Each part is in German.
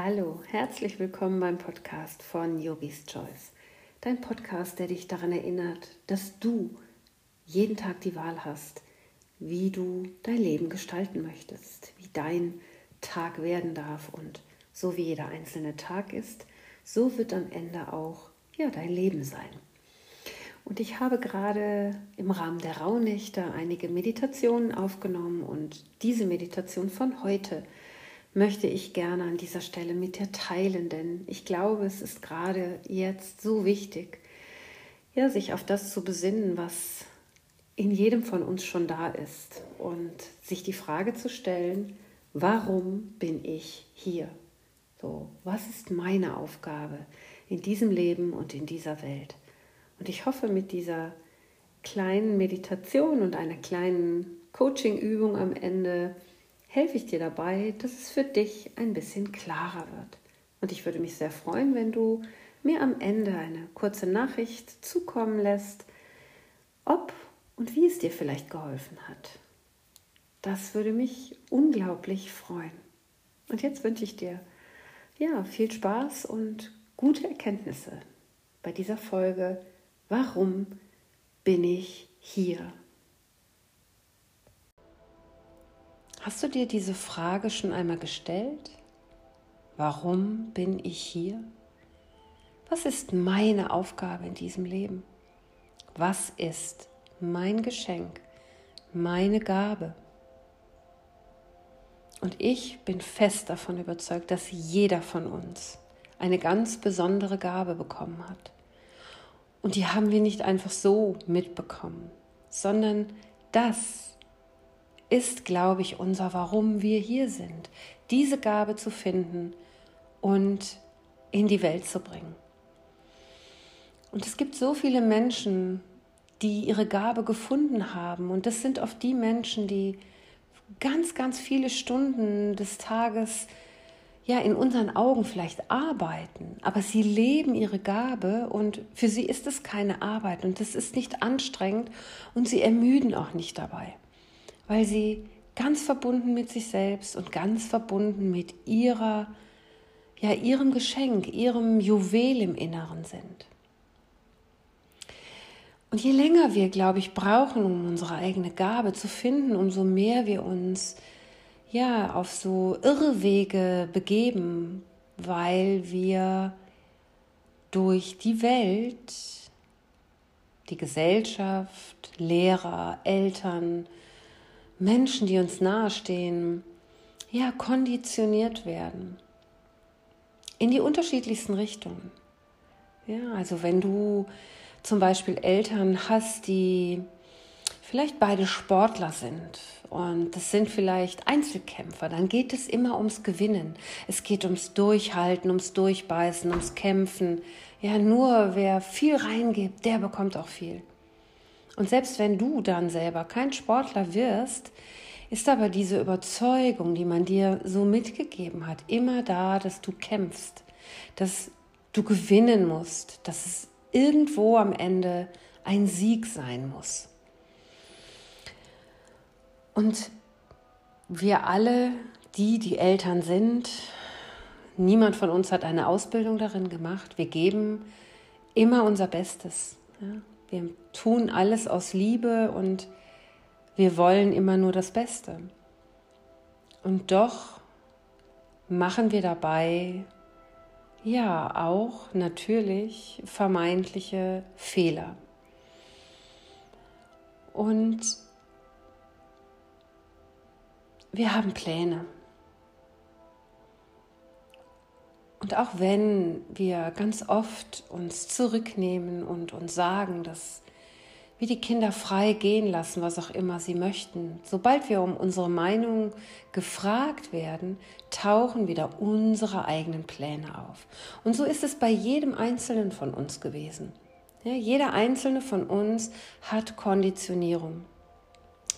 Hallo, herzlich willkommen beim Podcast von Yogis Choice. Dein Podcast, der dich daran erinnert, dass du jeden Tag die Wahl hast, wie du dein Leben gestalten möchtest, wie dein Tag werden darf und so wie jeder einzelne Tag ist, so wird am Ende auch ja dein Leben sein. Und ich habe gerade im Rahmen der Rauhnächte einige Meditationen aufgenommen und diese Meditation von heute möchte ich gerne an dieser Stelle mit dir teilen, denn ich glaube, es ist gerade jetzt so wichtig, ja, sich auf das zu besinnen, was in jedem von uns schon da ist und sich die Frage zu stellen, warum bin ich hier? So, was ist meine Aufgabe in diesem Leben und in dieser Welt? Und ich hoffe, mit dieser kleinen Meditation und einer kleinen Coaching-Übung am Ende helfe ich dir dabei, dass es für dich ein bisschen klarer wird. Und ich würde mich sehr freuen, wenn du mir am Ende eine kurze Nachricht zukommen lässt, ob und wie es dir vielleicht geholfen hat. Das würde mich unglaublich freuen. Und jetzt wünsche ich dir ja viel Spaß und gute Erkenntnisse bei dieser Folge. Warum bin ich hier? Hast du dir diese Frage schon einmal gestellt? Warum bin ich hier? Was ist meine Aufgabe in diesem Leben? Was ist mein Geschenk, meine Gabe? Und ich bin fest davon überzeugt, dass jeder von uns eine ganz besondere Gabe bekommen hat. Und die haben wir nicht einfach so mitbekommen, sondern das ist, glaube ich, unser Warum wir hier sind, diese Gabe zu finden und in die Welt zu bringen. Und es gibt so viele Menschen, die ihre Gabe gefunden haben. Und das sind oft die Menschen, die ganz, ganz viele Stunden des Tages ja in unseren Augen vielleicht arbeiten, aber sie leben ihre Gabe und für sie ist es keine Arbeit und das ist nicht anstrengend und sie ermüden auch nicht dabei weil sie ganz verbunden mit sich selbst und ganz verbunden mit ihrer, ja, ihrem Geschenk, ihrem Juwel im Inneren sind. Und je länger wir, glaube ich, brauchen, um unsere eigene Gabe zu finden, umso mehr wir uns ja auf so Irrwege begeben, weil wir durch die Welt, die Gesellschaft, Lehrer, Eltern, Menschen, die uns nahestehen, ja, konditioniert werden. In die unterschiedlichsten Richtungen. Ja, also wenn du zum Beispiel Eltern hast, die vielleicht beide Sportler sind und das sind vielleicht Einzelkämpfer, dann geht es immer ums Gewinnen. Es geht ums Durchhalten, ums Durchbeißen, ums Kämpfen. Ja, nur wer viel reingibt, der bekommt auch viel. Und selbst wenn du dann selber kein Sportler wirst, ist aber diese Überzeugung, die man dir so mitgegeben hat, immer da, dass du kämpfst, dass du gewinnen musst, dass es irgendwo am Ende ein Sieg sein muss. Und wir alle, die, die Eltern sind, niemand von uns hat eine Ausbildung darin gemacht. Wir geben immer unser Bestes. Ja? Wir tun alles aus Liebe und wir wollen immer nur das Beste. Und doch machen wir dabei ja auch natürlich vermeintliche Fehler. Und wir haben Pläne. Und auch wenn wir ganz oft uns zurücknehmen und uns sagen, dass wir die Kinder frei gehen lassen, was auch immer sie möchten, sobald wir um unsere Meinung gefragt werden, tauchen wieder unsere eigenen Pläne auf. Und so ist es bei jedem Einzelnen von uns gewesen. Ja, jeder Einzelne von uns hat Konditionierung.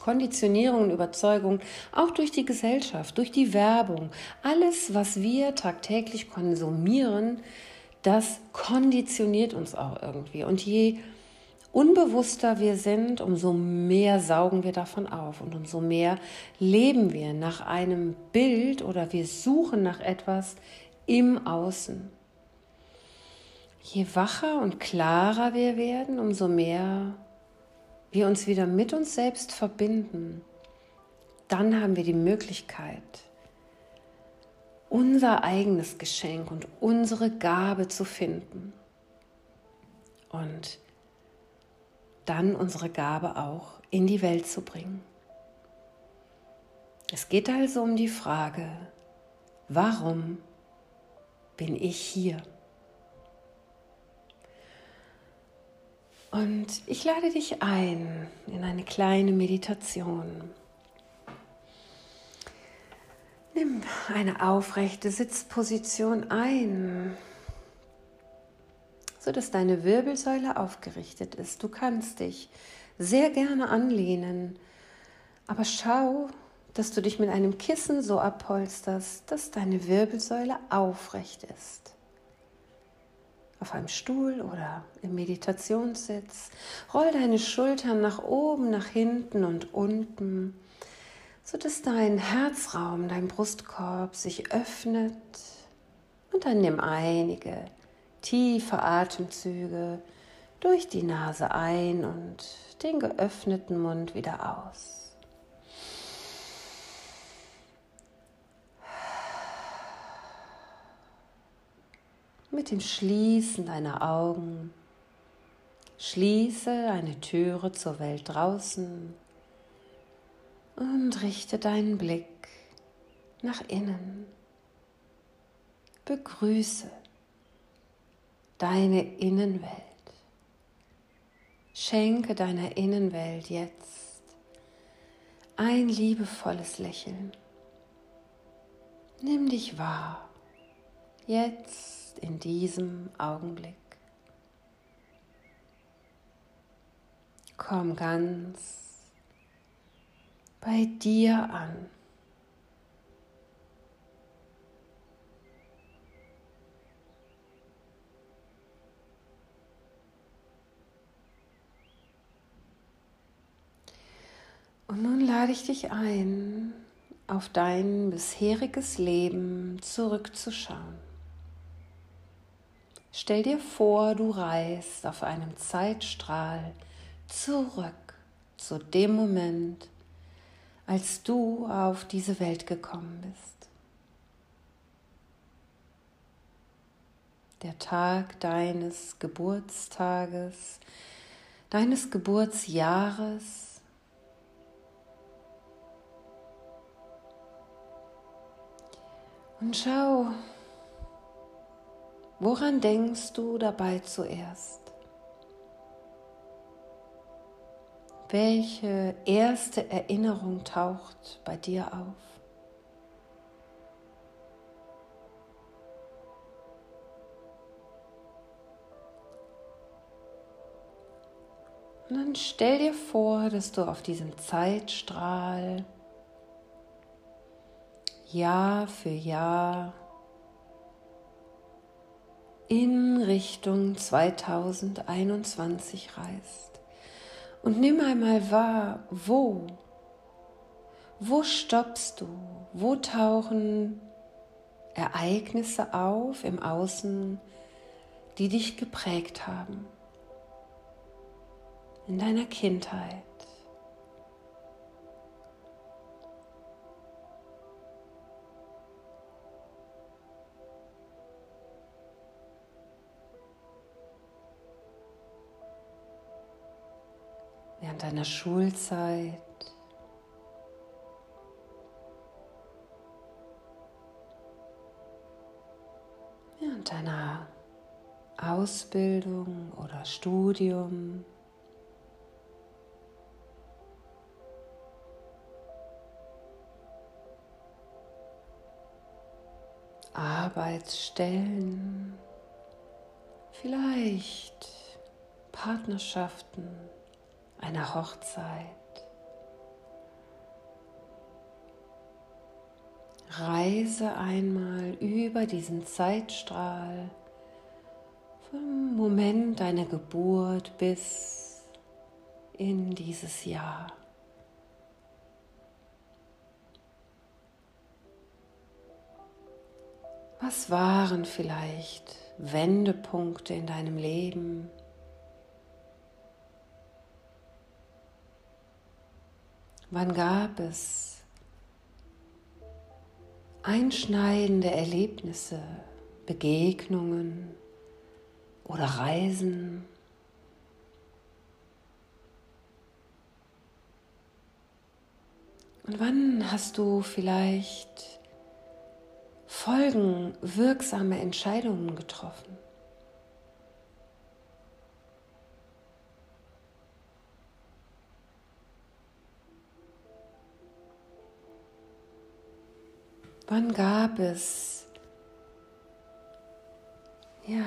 Konditionierung und Überzeugung, auch durch die Gesellschaft, durch die Werbung. Alles, was wir tagtäglich konsumieren, das konditioniert uns auch irgendwie. Und je unbewusster wir sind, umso mehr saugen wir davon auf und umso mehr leben wir nach einem Bild oder wir suchen nach etwas im Außen. Je wacher und klarer wir werden, umso mehr wir uns wieder mit uns selbst verbinden, dann haben wir die Möglichkeit, unser eigenes Geschenk und unsere Gabe zu finden und dann unsere Gabe auch in die Welt zu bringen. Es geht also um die Frage, warum bin ich hier? Und ich lade dich ein in eine kleine Meditation. Nimm eine aufrechte Sitzposition ein, sodass deine Wirbelsäule aufgerichtet ist. Du kannst dich sehr gerne anlehnen, aber schau, dass du dich mit einem Kissen so abpolsterst, dass deine Wirbelsäule aufrecht ist. Auf einem Stuhl oder im Meditationssitz. Roll deine Schultern nach oben, nach hinten und unten, sodass dein Herzraum, dein Brustkorb sich öffnet. Und dann nimm einige tiefe Atemzüge durch die Nase ein und den geöffneten Mund wieder aus. Mit dem Schließen deiner Augen. Schließe eine Türe zur Welt draußen und richte deinen Blick nach innen. Begrüße deine Innenwelt. Schenke deiner Innenwelt jetzt ein liebevolles Lächeln. Nimm dich wahr. Jetzt in diesem Augenblick. Komm ganz bei dir an. Und nun lade ich dich ein, auf dein bisheriges Leben zurückzuschauen. Stell dir vor, du reist auf einem Zeitstrahl zurück zu dem Moment, als du auf diese Welt gekommen bist. Der Tag deines Geburtstages, deines Geburtsjahres. Und schau, Woran denkst du dabei zuerst? Welche erste Erinnerung taucht bei dir auf? Und dann stell dir vor, dass du auf diesem Zeitstrahl Jahr für Jahr in Richtung 2021 reist. Und nimm einmal wahr, wo, wo stoppst du, wo tauchen Ereignisse auf im Außen, die dich geprägt haben, in deiner Kindheit. Deiner Schulzeit. Während deiner Ausbildung oder Studium. Arbeitsstellen, vielleicht Partnerschaften einer Hochzeit. Reise einmal über diesen Zeitstrahl vom Moment deiner Geburt bis in dieses Jahr. Was waren vielleicht Wendepunkte in deinem Leben? Wann gab es einschneidende Erlebnisse, Begegnungen oder Reisen? Und wann hast du vielleicht folgenwirksame Entscheidungen getroffen. Wann gab es ja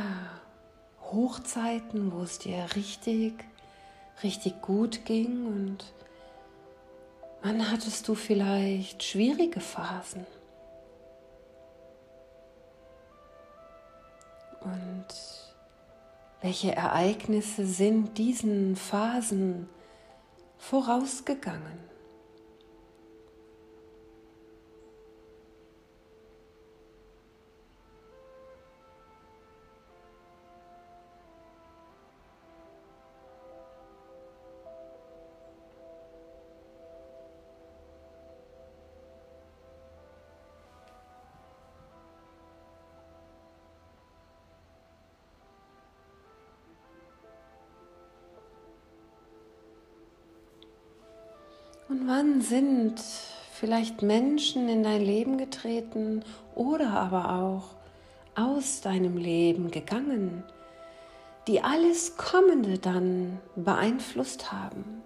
Hochzeiten, wo es dir richtig, richtig gut ging und wann hattest du vielleicht schwierige Phasen? Und welche Ereignisse sind diesen Phasen vorausgegangen? Und wann sind vielleicht Menschen in dein Leben getreten oder aber auch aus deinem Leben gegangen, die alles Kommende dann beeinflusst haben?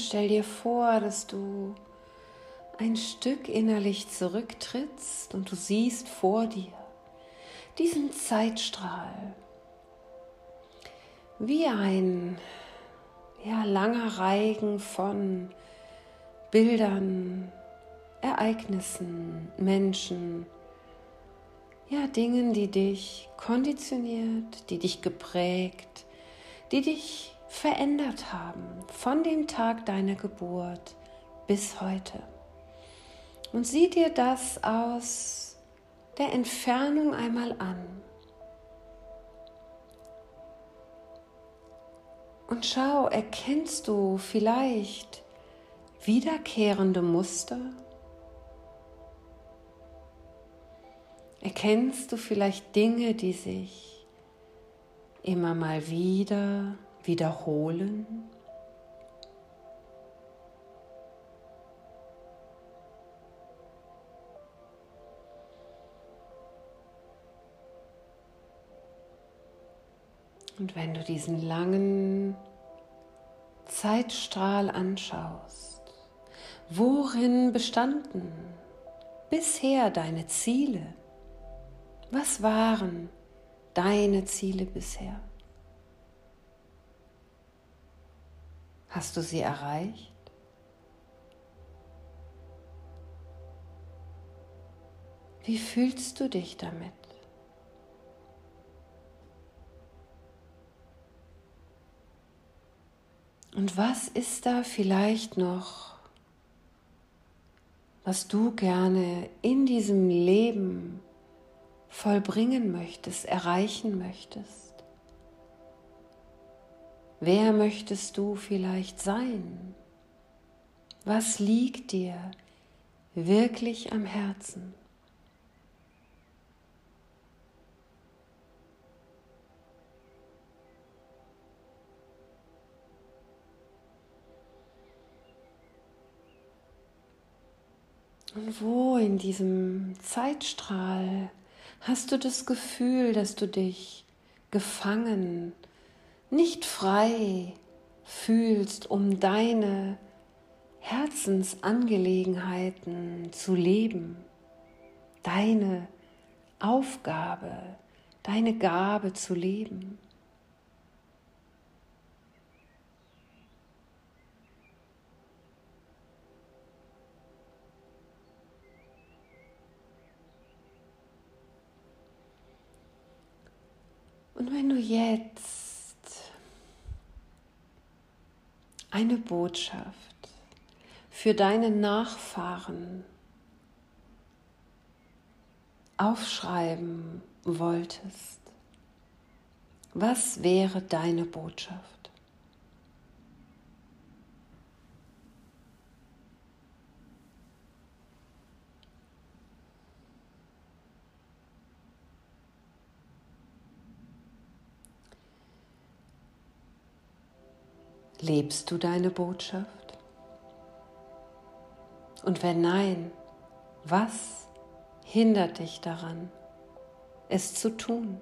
Stell dir vor, dass du ein Stück innerlich zurücktrittst und du siehst vor dir diesen Zeitstrahl wie ein ja, langer Reigen von Bildern, Ereignissen, Menschen, ja, Dingen, die dich konditioniert, die dich geprägt, die dich verändert haben von dem Tag deiner Geburt bis heute. Und sieh dir das aus der Entfernung einmal an. Und schau, erkennst du vielleicht wiederkehrende Muster? Erkennst du vielleicht Dinge, die sich immer mal wieder wiederholen. Und wenn du diesen langen Zeitstrahl anschaust, worin bestanden bisher deine Ziele? Was waren deine Ziele bisher? Hast du sie erreicht? Wie fühlst du dich damit? Und was ist da vielleicht noch, was du gerne in diesem Leben vollbringen möchtest, erreichen möchtest? Wer möchtest du vielleicht sein? Was liegt dir wirklich am Herzen? Und wo in diesem Zeitstrahl hast du das Gefühl, dass du dich gefangen nicht frei fühlst, um deine Herzensangelegenheiten zu leben, deine Aufgabe, deine Gabe zu leben. Und wenn du jetzt eine Botschaft für deine Nachfahren aufschreiben wolltest, was wäre deine Botschaft? Lebst du deine Botschaft? Und wenn nein, was hindert dich daran, es zu tun?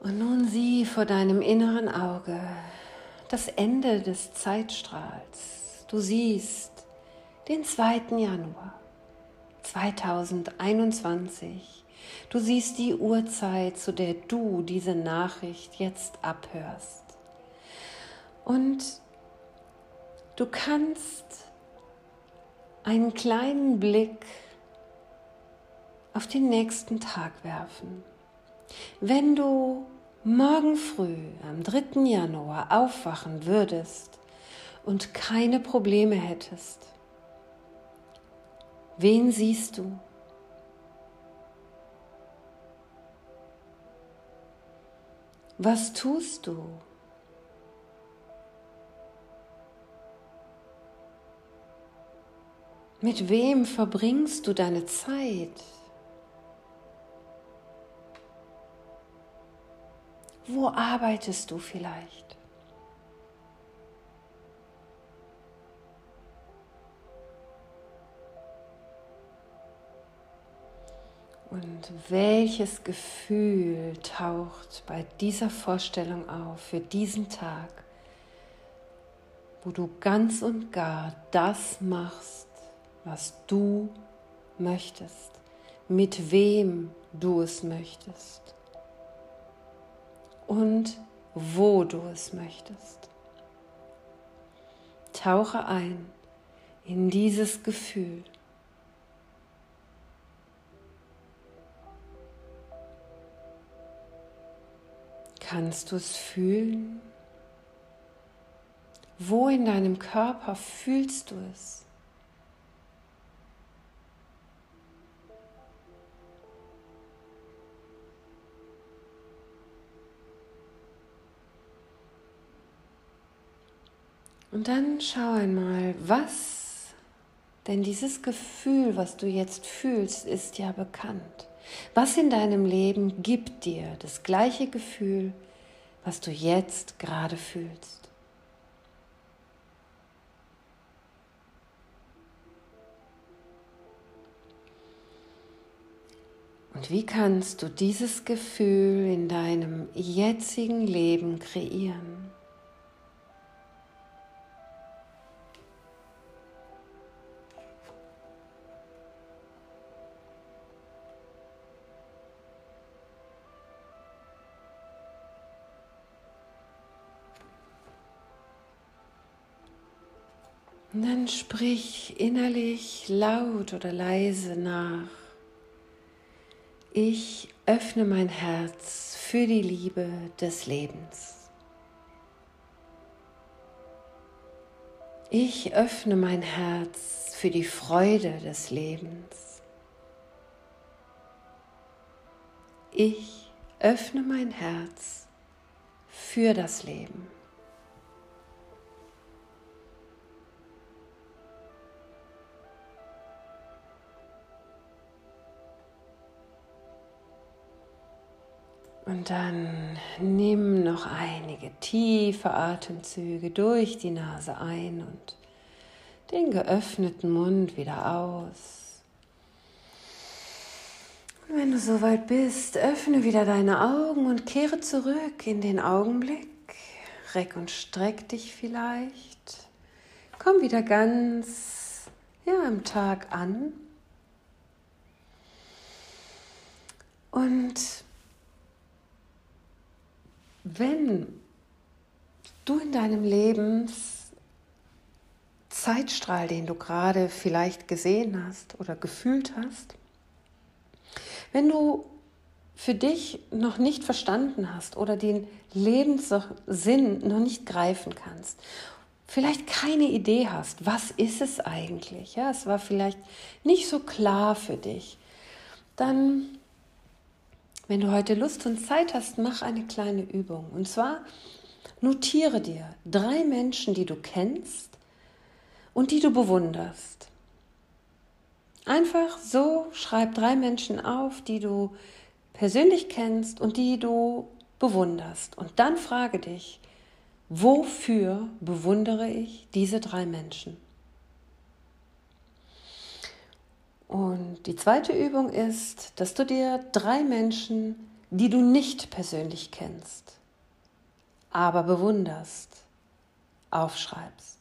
Und nun sieh vor deinem inneren Auge das Ende des Zeitstrahls. Du siehst den 2. Januar 2021. Du siehst die Uhrzeit, zu der du diese Nachricht jetzt abhörst. Und du kannst einen kleinen Blick auf den nächsten Tag werfen. Wenn du morgen früh am 3. Januar aufwachen würdest und keine Probleme hättest, Wen siehst du? Was tust du? Mit wem verbringst du deine Zeit? Wo arbeitest du vielleicht? Und welches Gefühl taucht bei dieser Vorstellung auf für diesen Tag, wo du ganz und gar das machst, was du möchtest, mit wem du es möchtest und wo du es möchtest. Tauche ein in dieses Gefühl. Kannst du es fühlen? Wo in deinem Körper fühlst du es? Und dann schau einmal, was, denn dieses Gefühl, was du jetzt fühlst, ist ja bekannt. Was in deinem Leben gibt dir das gleiche Gefühl, was du jetzt gerade fühlst? Und wie kannst du dieses Gefühl in deinem jetzigen Leben kreieren? Und dann sprich innerlich laut oder leise nach. Ich öffne mein Herz für die Liebe des Lebens. Ich öffne mein Herz für die Freude des Lebens. Ich öffne mein Herz für das Leben. Und dann nimm noch einige tiefe Atemzüge durch die Nase ein und den geöffneten Mund wieder aus. Und wenn du soweit bist, öffne wieder deine Augen und kehre zurück in den Augenblick. Reck und streck dich vielleicht. Komm wieder ganz ja, am Tag an. Und wenn du in deinem Lebenszeitstrahl, den du gerade vielleicht gesehen hast oder gefühlt hast, wenn du für dich noch nicht verstanden hast oder den Lebenssinn noch nicht greifen kannst, vielleicht keine Idee hast, was ist es eigentlich? Ja, es war vielleicht nicht so klar für dich. Dann, wenn du heute Lust und Zeit hast, mach eine kleine Übung. Und zwar notiere dir drei Menschen, die du kennst und die du bewunderst. Einfach so schreib drei Menschen auf, die du persönlich kennst und die du bewunderst. Und dann frage dich, wofür bewundere ich diese drei Menschen? Und die zweite Übung ist, dass du dir drei Menschen, die du nicht persönlich kennst, aber bewunderst, aufschreibst.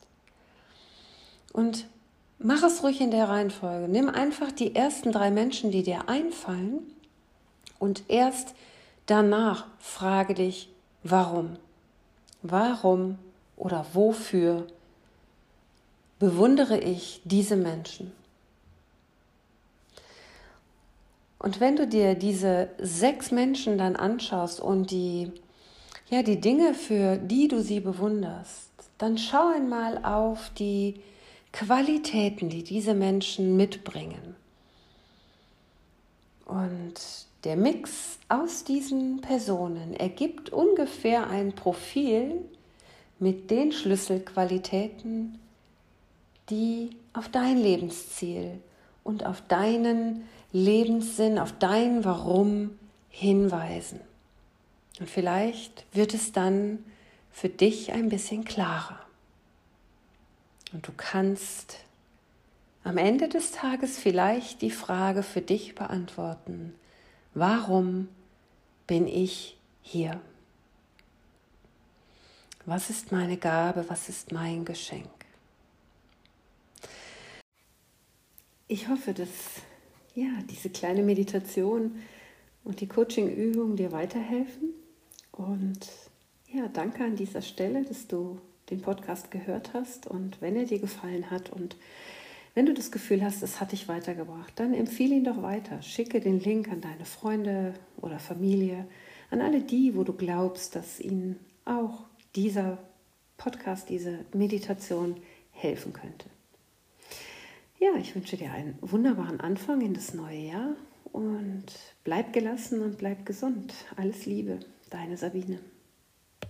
Und Mach es ruhig in der Reihenfolge. Nimm einfach die ersten drei Menschen, die dir einfallen und erst danach frage dich, warum? Warum oder wofür bewundere ich diese Menschen? Und wenn du dir diese sechs Menschen dann anschaust und die, ja, die Dinge, für die du sie bewunderst, dann schau einmal auf die Qualitäten, die diese Menschen mitbringen. Und der Mix aus diesen Personen ergibt ungefähr ein Profil mit den Schlüsselqualitäten, die auf dein Lebensziel und auf deinen Lebenssinn, auf dein Warum hinweisen. Und vielleicht wird es dann für dich ein bisschen klarer. Und du kannst am Ende des Tages vielleicht die Frage für dich beantworten, warum bin ich hier? Was ist meine Gabe? Was ist mein Geschenk? Ich hoffe, dass ja, diese kleine Meditation und die Coaching-Übung dir weiterhelfen. Und ja, danke an dieser Stelle, dass du den Podcast gehört hast und wenn er dir gefallen hat und wenn du das Gefühl hast, es hat dich weitergebracht, dann empfehle ihn doch weiter. Schicke den Link an deine Freunde oder Familie, an alle die, wo du glaubst, dass ihnen auch dieser Podcast, diese Meditation helfen könnte. Ja, ich wünsche dir einen wunderbaren Anfang in das neue Jahr und bleib gelassen und bleib gesund. Alles Liebe, deine Sabine.